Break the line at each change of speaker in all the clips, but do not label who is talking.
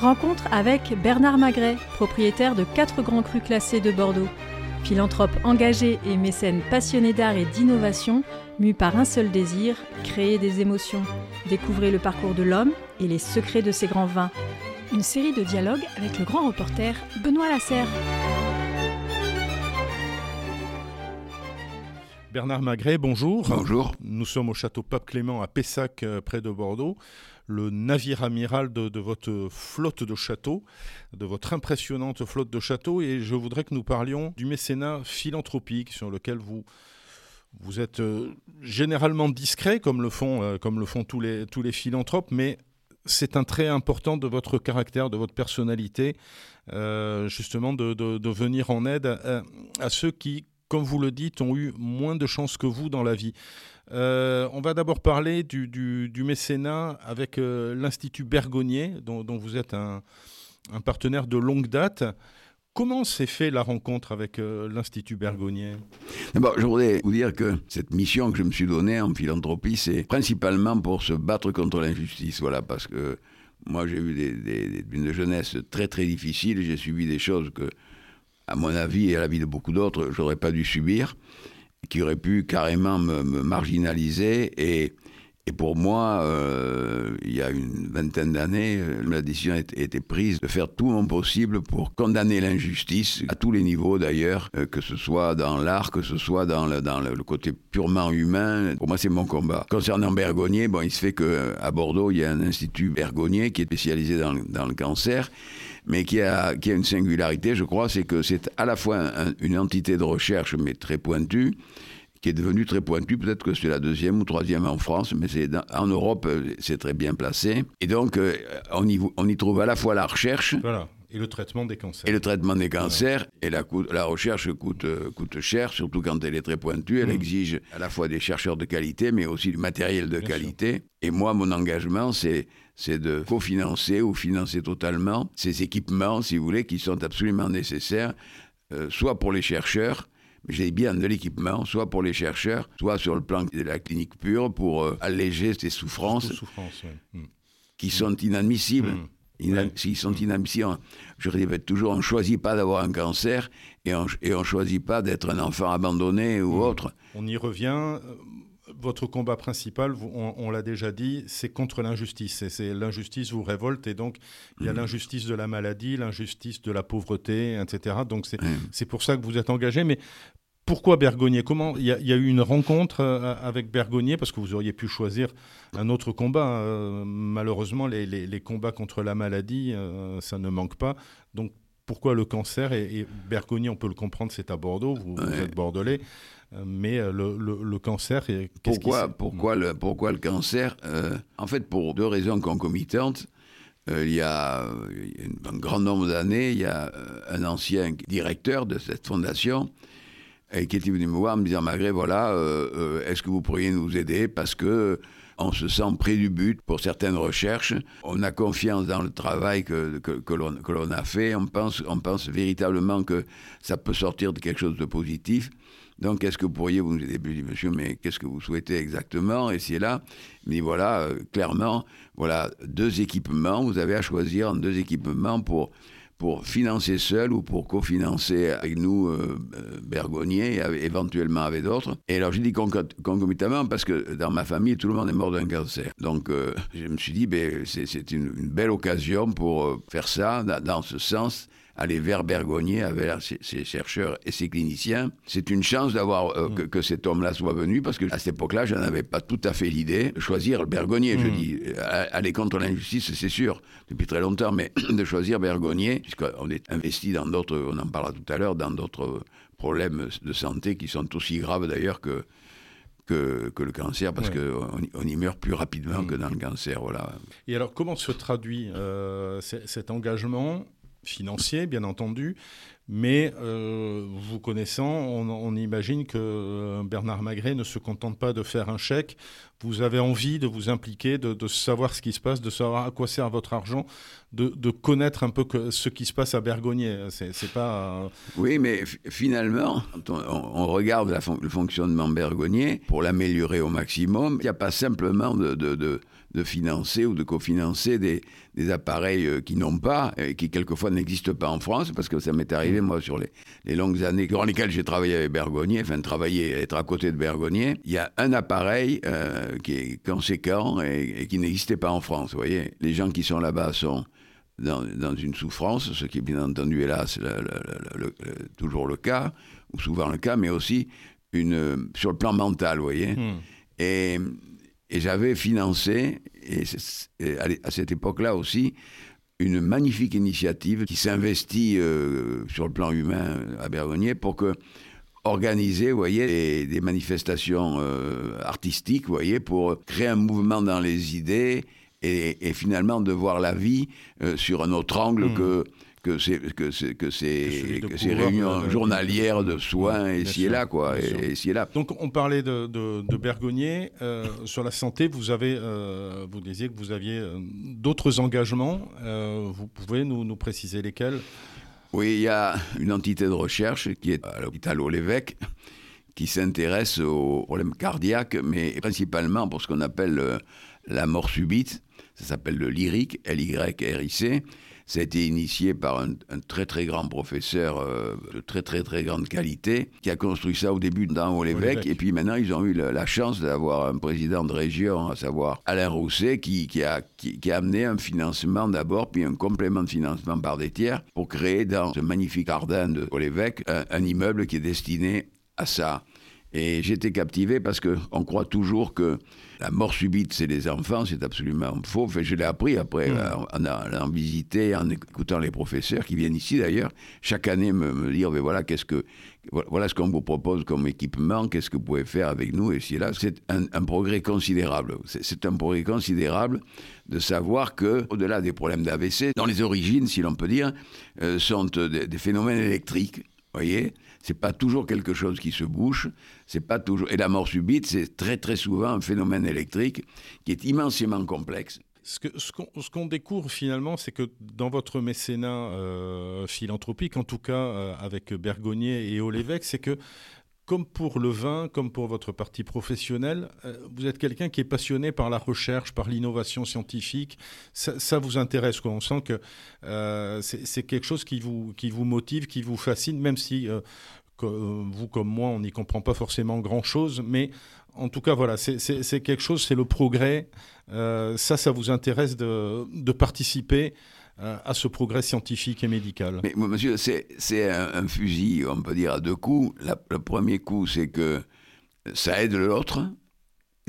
Rencontre avec Bernard Magret, propriétaire de quatre grands crus classés de Bordeaux. Philanthrope engagé et mécène passionné d'art et d'innovation, mu par un seul désir, créer des émotions. Découvrez le parcours de l'homme et les secrets de ses grands vins. Une série de dialogues avec le grand reporter Benoît Lasserre.
Bernard Magret, bonjour.
Bonjour.
Nous sommes au château Pape Clément à Pessac, euh, près de Bordeaux. Le navire amiral de, votre flotte de châteaux, de votre impressionnante flotte de châteaux. Et je voudrais que nous parlions du mécénat philanthropique sur lequel vous, vous êtes euh, généralement discret, comme le font, euh, comme le font tous, les, tous les philanthropes, mais c'est un trait important de votre caractère, de votre personnalité, euh, justement de, de, venir en aide à ceux qui, comme vous le dites, ont eu moins de chance que vous dans la vie. Euh, on va d'abord parler du, du, du, mécénat avec euh, l'Institut Bergonnier, dont, vous êtes un, un, partenaire de longue date. Comment s'est fait la rencontre avec euh, l'Institut Bergonnier
D'abord, je voudrais vous dire que cette mission que je me suis donnée en philanthropie, c'est principalement pour se battre contre l'injustice. Voilà, parce que moi, j'ai eu des, des, une jeunesse très très difficile. J'ai subi des choses que à mon avis et à l'avis de beaucoup d'autres, j'aurais pas dû subir, qui auraient pu carrément me, marginaliser. Et, pour moi, euh, il y a une vingtaine d'années, la décision a été prise de faire tout mon possible pour condamner l'injustice, à tous les niveaux d'ailleurs, euh, que ce soit dans l'art, que ce soit dans le, côté purement humain. Pour moi, c'est mon combat. Concernant Bergonnier, bon, il se fait qu'à Bordeaux, il y a un institut Bergonnier qui est spécialisé dans le cancer mais qui a, qui a une singularité, je crois, c'est que c'est à la fois un, une entité de recherche, mais très pointue, qui est devenue très pointue. Peut-être que c'est la deuxième ou troisième en France, mais c'est en Europe, c'est très bien placé. Et donc, euh, on, y, on y trouve à la fois la recherche.
Voilà. Et le traitement des cancers.
Et le traitement des cancers. Et la, la, recherche coûte, coûte cher, surtout quand elle est très pointue. Elle mmh. exige à la fois des chercheurs de qualité, mais aussi du matériel de bien qualité. Sûr. Et moi, mon engagement, c'est c'est de cofinancer ou financer totalement ces équipements, si vous voulez, qui sont absolument nécessaires, euh, soit pour les chercheurs, mais j'ai bien de l'équipement, soit pour les chercheurs, soit sur le plan de la clinique pure, pour euh, alléger ces souffrances,
souffrances ouais. mmh.
qui sont inadmissibles. Mmh. S'ils sont inadmissibles, je répète toujours, on ne choisit pas d'avoir un cancer et on ne choisit pas d'être un enfant abandonné ou mmh. autre.
On y revient votre combat principal, on, on l'a déjà dit, c'est contre l'injustice. C'est l'injustice vous révolte et donc il y a mmh. l'injustice de la maladie, l'injustice de la pauvreté, etc. Donc c'est mmh. pour ça que vous êtes engagé. Mais pourquoi Bergonnier Comment il y, a, il y, a eu une rencontre euh, avec Bergonnier parce que vous auriez pu choisir un autre combat. Euh, malheureusement, les, les, les, combats contre la maladie, euh, ça ne manque pas. Donc pourquoi le cancer? Et, et Bergonnier, on peut le comprendre, c'est à Bordeaux. Vous, ouais. vous êtes bordelais mais le, le, le cancer
pourquoi qu pourquoi le pourquoi le cancer? Euh, en fait pour deux raisons concomitantes euh, il y a un grand nombre d'années il y a un ancien directeur de cette fondation et qui était venu me voir me disant malgré voilà euh, est-ce que vous pourriez nous aider parce que on se sent près du but pour certaines recherches. On a confiance dans le travail que, que, que l'on a fait. On pense, on pense véritablement que ça peut sortir de quelque chose de positif. Donc, est-ce que vous pourriez vous aider? Je dis, monsieur, mais qu'est-ce que vous souhaitez exactement? Et c'est là, mais voilà, euh, clairement, voilà, deux équipements. Vous avez à choisir deux équipements pour pour financer seul ou pour cofinancer avec nous euh, et éventuellement avec d'autres. Et alors j'ai dit concomitamment parce que dans ma famille tout le monde est mort d'un cancer. Donc euh, je me suis dit ben, c'est une, belle occasion pour euh, faire ça dans ce sens aller vers Bergonnier avec ses, ses, chercheurs et ses cliniciens. C'est une chance d'avoir euh, mmh. que, que, cet homme-là soit venu parce que à cette époque-là, je n'avais pas tout à fait l'idée de choisir Bergonnier. Mmh. Je dis aller contre l'injustice, c'est sûr, depuis très longtemps, mais de choisir Bergonnier, puisqu'on est investi dans d'autres, on en parlera tout à l'heure, dans d'autres problèmes de santé qui sont aussi graves d'ailleurs que que, que, le cancer, parce ouais. qu'on on y meurt plus rapidement mmh. que dans le cancer. Voilà.
Et alors, comment se traduit euh, cet engagement? Financier, bien entendu, mais euh, vous connaissant, on, imagine que euh, Bernard Magret ne se contente pas de faire un chèque vous avez envie de vous impliquer, de, savoir ce qui se passe, de savoir à quoi sert votre argent, de, connaître un peu ce qui se passe à Bergognier. C'est pas.
Euh, oui, mais finalement, on, regarde le fonctionnement Bergognier pour l'améliorer au maximum, il n'y a pas simplement de, financer ou de cofinancer des, des appareils euh, qui n'ont pas, et qui quelquefois n'existent pas en France, parce que ça m'est arrivé, moi, sur les, longues années durant lesquelles j'ai travaillé avec Bergognier, enfin, travailler, être à côté de Bergognier, il y a un appareil euh, qui est conséquent et, qui n'existait pas en France, vous voyez. Les gens qui sont là-bas sont dans, dans, une souffrance, ce qui est bien entendu, hélas, le, toujours le cas, ou souvent le cas, mais aussi une, sur le plan mental, vous voyez. Hmm. Et et j'avais financé, et, à cette époque-là aussi, une magnifique initiative qui s'investit euh, sur le plan humain à Bergognier pour que organiser, vous voyez, des, manifestations euh, artistiques, vous voyez, pour créer un mouvement dans les idées et, finalement de voir la vie euh, sur un autre angle hmm. que que ces que c'est que c'est que ces réunions euh, journalières de soins ici et là quoi et, ici et là.
Donc on parlait de, de, de Bergognier euh, sur la santé. Vous avez euh, vous disiez que vous aviez d'autres engagements. vous pouvez nous, nous préciser lesquels?
Oui, il y a une entité de recherche qui est à l'hôpital au l'évêque qui s'intéresse aux problèmes cardiaques, mais principalement pour ce qu'on appelle la mort subite. Ça s'appelle le lyrique, L-Y-R-I-C. Ça a été initié par un, très très grand professeur euh, de très très très grande qualité qui a construit ça au début dans l'évêque et puis maintenant ils ont eu la, chance d'avoir un président de région, à savoir Alain Rousset, qui, qui, a, qui, a amené un financement d'abord puis un complément de financement par des tiers pour créer dans ce magnifique jardin de l'évêque un, un immeuble qui est destiné à ça. Et j'étais captivé parce qu'on croit toujours que la mort subite, c'est les enfants, c'est absolument faux. Enfin, je l'ai appris après, mm. euh, en, allant visiter, en écoutant les professeurs qui viennent ici d'ailleurs, chaque année me, dire, mais voilà, qu'est-ce que, voilà ce qu'on vous propose comme équipement, qu'est-ce que vous pouvez faire avec nous, et si là, c'est un, progrès considérable. C'est un progrès considérable de savoir que, au-delà des problèmes d'AVC, dans les origines, si l'on peut dire, euh, sont des phénomènes électriques voyez C'est pas toujours quelque chose qui se bouche, c'est pas toujours. Et la mort subite, c'est très très souvent un phénomène électrique qui est immensément complexe.
Ce qu'on découvre finalement, c'est que dans votre mécénat euh, philanthropique, en tout cas euh, avec Bergognier et Olévec, c'est que comme pour le vin, comme pour votre partie professionnelle, euh, vous êtes quelqu'un qui est passionné par la recherche, par l'innovation scientifique. Ça, vous intéresse. On sent que euh, c'est quelque chose qui vous, qui vous motive, qui vous fascine, même si euh, vous comme moi, on n'y comprend pas forcément grand-chose. Mais en tout cas, voilà, c'est quelque chose, c'est le progrès. ça, ça vous intéresse de, de participer à ce progrès scientifique et médical
Mais monsieur, c'est un, fusil, on peut dire, à deux coups. le premier coup, c'est que ça aide l'autre.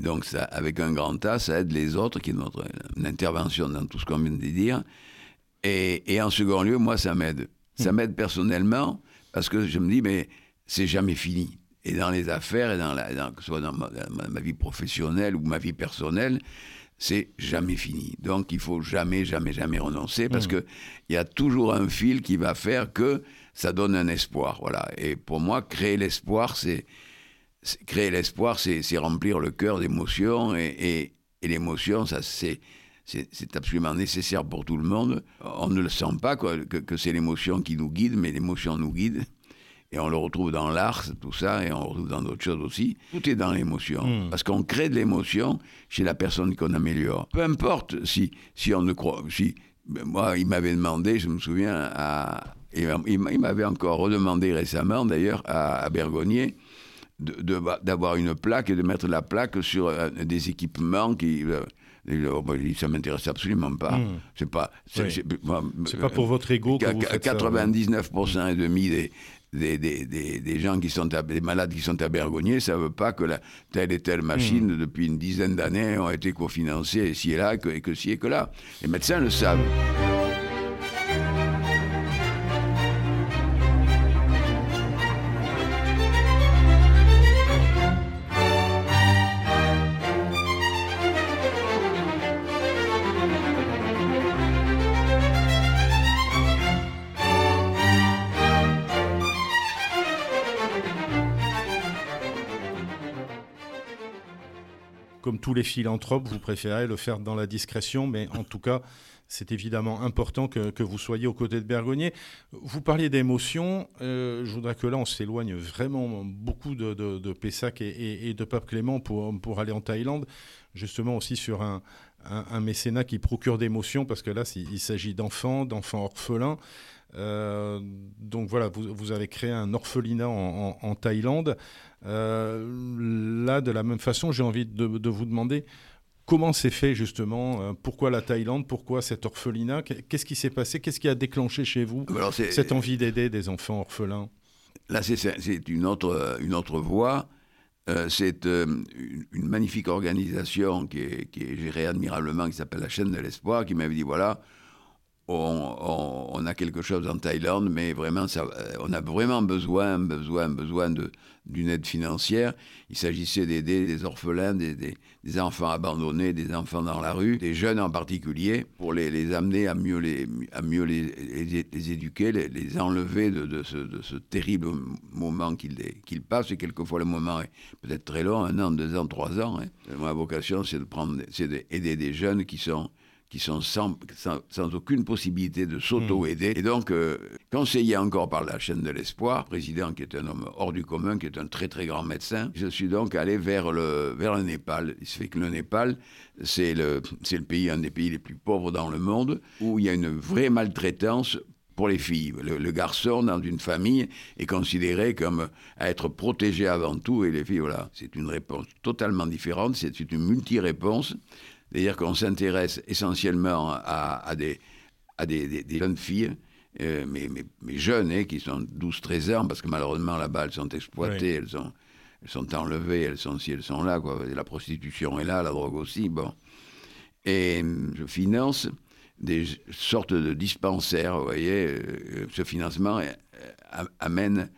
Donc, ça, avec un grand A, ça aide les autres, qui est notre intervention dans tout ce qu'on vient de dire. Et, et, en second lieu, moi, ça m'aide. Ça hmm. m'aide personnellement parce que je me dis, mais c'est jamais fini. Et dans les affaires, et dans la, que ce soit dans ma vie professionnelle ou ma vie personnelle, c'est jamais fini. Donc il faut jamais, jamais, jamais renoncer parce mmh. que il y a toujours un fil qui va faire que ça donne un espoir. Voilà. Et pour moi, créer l'espoir, c'est créer l'espoir, c'est remplir le cœur d'émotions et, et, l'émotion, ça c'est c'est absolument nécessaire pour tout le monde. On ne le sent pas quoi, que, que c'est l'émotion qui nous guide, mais l'émotion nous guide. Et on le retrouve dans l'art, tout ça, et on le retrouve dans d'autres choses aussi. Tout est dans l'émotion. Hmm. Parce qu'on crée de l'émotion chez la personne qu'on améliore. Peu importe si, si on ne croit. Si, ben, moi, il m'avait demandé, je me souviens, à, il m'avait encore redemandé récemment, d'ailleurs, à, Bergognier, d'avoir une plaque et de mettre la plaque sur euh, des équipements qui. Euh, ben, ça m'intéresse absolument pas. Hmm. C'est pas.
C'est pas pour votre ego que vous faites
99% et demi des, des, des, des, gens qui sont des malades qui sont à Bergognier, ne veut pas que la, telle et telle machine, hmm. depuis une dizaine d'années, ont été cofinancées ici et là, que, et que ci et que là. Les médecins le savent.
Les philanthropes, vous préférez le faire dans la discrétion, mais en tout cas, c'est évidemment important que, vous soyez aux côtés de Bergognier. Vous parliez d'émotion. Euh, je voudrais que là, on s'éloigne vraiment beaucoup de, Pessac et, de Pape Clément pour, aller en Thaïlande, justement aussi sur un, mécénat qui procure d'émotion, parce que là, il s'agit d'enfants, d'enfants orphelins. Euh, donc voilà, vous, avez créé un orphelinat en, Thaïlande. Euh, là, de la même façon, j'ai envie de vous demander Comment c'est fait justement euh, Pourquoi la Thaïlande Pourquoi cet orphelinat? Qu'est-ce qui s'est passé? Qu'est-ce qui a déclenché chez vous cette envie d'aider des enfants orphelins?
Là, c'est une autre, une autre voie. Euh, c'est euh, une, magnifique organisation qui est, qui est, gérée admirablement, qui s'appelle la chaîne de l'espoir, qui m'avait dit voilà, on, a quelque chose en Thaïlande, mais vraiment, euh, on a vraiment besoin, besoin, besoin d'une aide financière. Il s'agissait d'aider des orphelins, des, des, enfants abandonnés, des enfants dans la rue, des jeunes en particulier, pour les, amener à mieux les, à mieux les, les, éduquer, les, enlever de, de, ce, de, terrible moment qu'ils passent. Et quelquefois, le moment est peut-être très long, un an, deux ans, trois ans. Hein. Ma vocation, c'est de d'aider des jeunes qui sont qui sont sans, sans, aucune possibilité de s'auto-aider. Et donc, euh, conseillé encore par la chaîne de l'espoir, président qui est un homme hors du commun, qui est un très très grand médecin, je suis donc allé vers le, vers le Népal. Il se fait que le Népal, c'est le, c'est le pays, un des pays les plus pauvres dans le monde, où il y a une vraie maltraitance pour les filles. Le, garçon dans une famille est considéré comme à être protégé avant tout, et les filles, voilà, c'est une réponse totalement différente, c'est une multi-réponse. C'est-à-dire qu'on s'intéresse essentiellement à, des, à des, jeunes filles, euh, mais, mais, jeunes, hein, qui sont 12-13 ans, parce que malheureusement là-bas, elles sont exploitées, elles, sont, elles sont enlevées, elles sont si elles sont là, quoi. la prostitution est là, la drogue aussi, bon. Et je finance des sortes de dispensaires, vous voyez, euh, ce financement euh, amène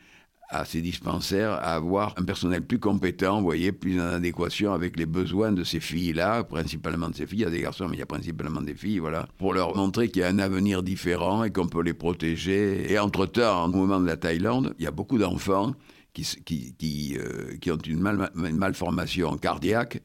à ces dispensaires à avoir un personnel plus compétent, vous voyez, plus en adéquation avec les besoins de ces filles-là, principalement de ces filles. Il y a des garçons, mais il y a principalement des filles, voilà, pour leur montrer qu'il y a un avenir différent et qu'on peut les protéger. Et entre-temps, au moment de la Thaïlande, il y a beaucoup d'enfants qui, qui, euh, qui, ont une, mal, une malformation cardiaque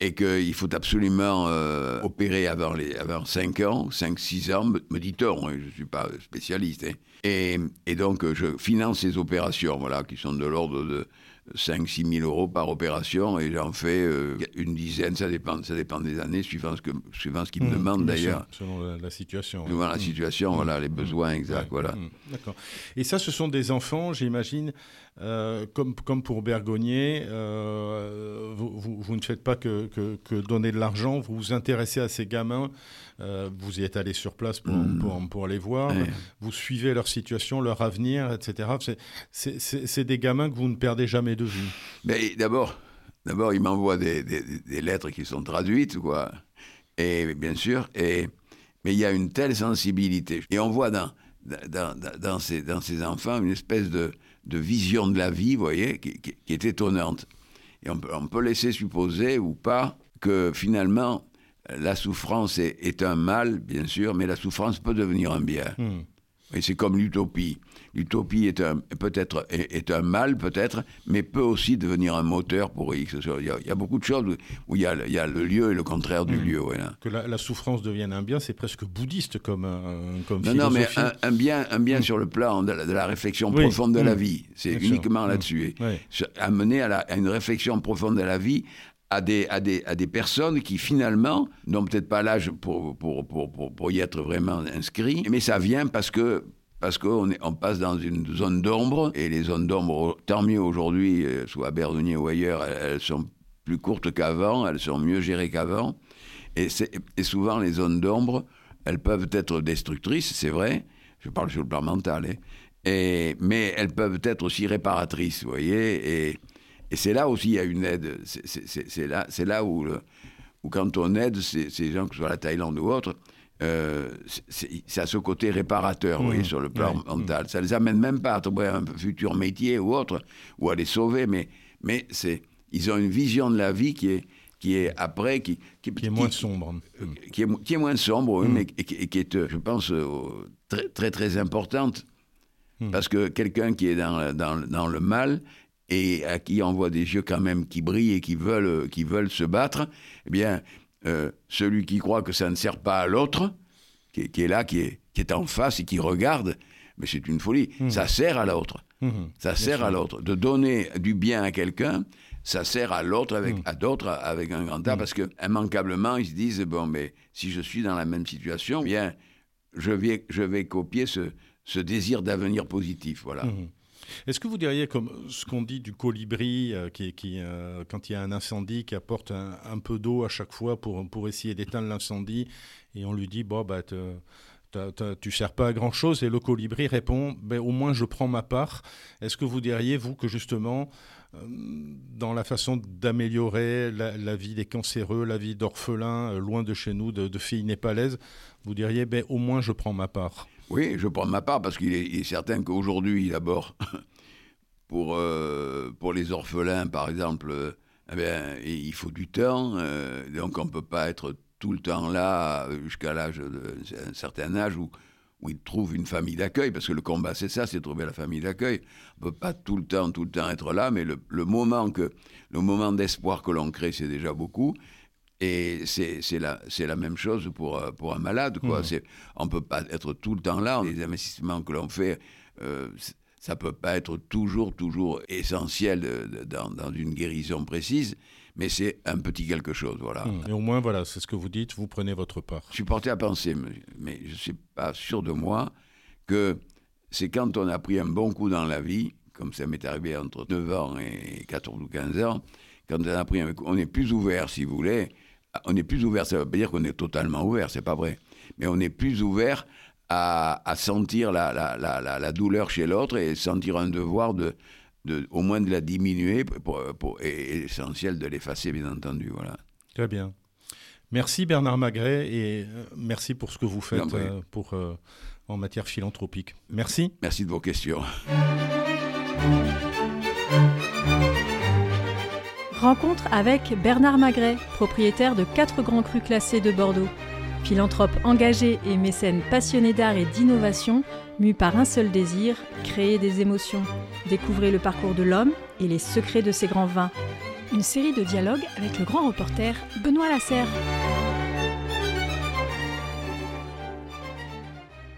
et qu'il faut absolument euh, opérer avant, les, avant 5 ans, 5-6 ans, me dit-on, hein, je ne suis pas spécialiste. Hein. Et, et, donc, je finance ces opérations, voilà, qui sont de l'ordre de 5-6 000 euros par opération, et j'en fais euh, une dizaine, ça dépend, ça dépend des années, suivant ce qu'ils suivant ce me mmh, demandent d'ailleurs.
Selon la, situation.
Selon la mmh. situation, voilà, les mmh. besoins exacts, voilà.
D'accord. Et ça, ce sont des enfants, j'imagine, euh, comme, comme pour Bergognier, euh, vous, vous, ne faites pas que, que, donner de l'argent, vous vous intéressez à ces gamins, euh, vous y êtes allé sur place pour, mm. pour, pour, les voir, vous suivez leur situation, leur avenir, etc. C'est des gamins que vous ne perdez jamais de vue.
Mais d'abord, d'abord ils m'envoient des, des, des, lettres qui sont traduites, quoi. Et bien sûr, et, mais il y a une telle sensibilité. Et on voit dans, dans, dans, ces, dans ces enfants une espèce de de vision de la vie, vous voyez, qui, est étonnante. Et on peut, laisser supposer ou pas que finalement, la souffrance est, un mal, bien sûr, mais la souffrance peut devenir un bien. Hmm. Et c'est comme l'utopie. L'utopie est un, peut-être est, un mal, peut-être, mais peut aussi devenir un moteur pour X. Il y a, beaucoup de choses où il y a, il y a le lieu et le contraire du hmm. lieu.
Que la, souffrance devienne un bien, c'est presque bouddhiste comme, euh, comme
non, Non, mais un, bien, un bien hmm. sur le plan de la, réflexion profonde de la vie. C'est uniquement là-dessus. Amener à, à une réflexion profonde de la vie à des, à des, à des personnes qui finalement n'ont peut-être pas l'âge pour, pour, pour, pour, y être vraiment inscrits, mais ça vient parce que parce qu'on on passe dans une zone d'ombre, et les zones d'ombre, tant mieux aujourd'hui, euh, soit à Berdonnier ou ailleurs, elles, sont plus courtes qu'avant, elles sont mieux gérées qu'avant, et, et souvent les zones d'ombre, elles peuvent être destructrices, c'est vrai, je parle sur le plan mental, hein, et, mais elles peuvent être aussi réparatrices, vous voyez, et et c'est là aussi il y a une aide. C'est là, là où, où, quand on aide ces, gens, que ce soit la Thaïlande ou autre, euh, c'est à ce côté réparateur, vous voyez, mmh. sur le plan mental. Ça les amène même pas à trouver un futur métier ou autre, ou à les sauver, mais, mais ils ont une vision de la vie qui est, qui est après, qui,
qui, est moins sombre.
Euh, qui, est, qui est moins sombre, mmh. mais et, qui est, euh, je pense, très, très, très importante. Mmh. Parce que quelqu'un qui est dans, dans, dans, le mal, et à qui on voit des yeux quand même qui brillent et qui veulent, qui veulent se battre, eh bien, euh, celui qui croit que ça ne sert pas à l'autre, qui, est là, qui est, qui est en face et qui regarde, mais c'est une folie. Mmh. Ça sert à l'autre. Mmh. Ça sert à l'autre. De donner du bien à quelqu'un, ça sert à l'autre avec mmh. à d'autres avec un grand A parce que immanquablement ils se disent bon mais si je suis dans la même situation, bien je vais je vais copier ce, ce désir d'avenir positif, voilà.
Est-ce que vous diriez, comme ce qu'on dit du colibri, euh, euh, quand il y a un incendie, qui apporte un, peu d'eau à chaque fois pour, essayer d'éteindre l'incendie, et on lui dit, bon, bah, tu sers pas à grand chose et le colibri répond ben, au moins je prends ma part. Est-ce que vous diriez, vous, que justement, euh, dans la façon d'améliorer la, vie des cancéreux, la vie d'orphelins, loin de chez nous, de, de filles népalaises, vous diriez ben, au moins je prends ma part?
Oui, je prends ma part parce qu'il est, certain qu'aujourd'hui, d'abord, pour, euh, pour les orphelins, par exemple, euh, eh il faut du temps. Euh, donc, on ne peut pas être tout le temps là jusqu'à l'âge d'un certain âge où, où ils trouvent une famille d'accueil. Parce que le combat, c'est ça, c'est trouver la famille d'accueil. On ne peut pas tout le temps, tout le temps être là, mais le, le moment, le moment d'espoir que l'on crée, c'est déjà beaucoup. Et c'est la, la même chose pour, euh, pour un malade. Quoi. Mmh. On ne peut pas être tout le temps là. Les investissements que l'on fait, euh, ça ne peut pas être toujours, toujours essentiel dans, dans, une guérison précise, mais c'est un petit quelque chose. Voilà.
Mmh. Et au moins, voilà, c'est ce que vous dites, vous prenez votre part.
Je suis porté à penser, mais je ne suis pas sûr de moi, que c'est quand on a pris un bon coup dans la vie, comme ça m'est arrivé entre 9 ans et 14 ou 15 ans, quand on a pris un coup, on est plus ouvert, si vous voulez, on est plus ouvert, ça veut pas dire qu'on est totalement ouvert, c'est pas vrai, mais on est plus ouvert à, sentir la, la, douleur chez l'autre et sentir un devoir de, de, au moins de la diminuer pour, pour, et, essentiel de l'effacer, bien entendu. Voilà.
Très bien. Merci Bernard Magret et euh, merci pour ce que vous faites euh, pour, euh, en matière philanthropique. Merci.
Merci de vos questions.
Rencontre avec Bernard Magret, propriétaire de quatre grands crus classés de Bordeaux. Philanthrope engagé et mécène passionné d'art et d'innovation, mu par un seul désir, créer des émotions. Découvrez le parcours de l'homme et les secrets de ses grands vins. Une série de dialogues avec le grand reporter Benoît Lasserre.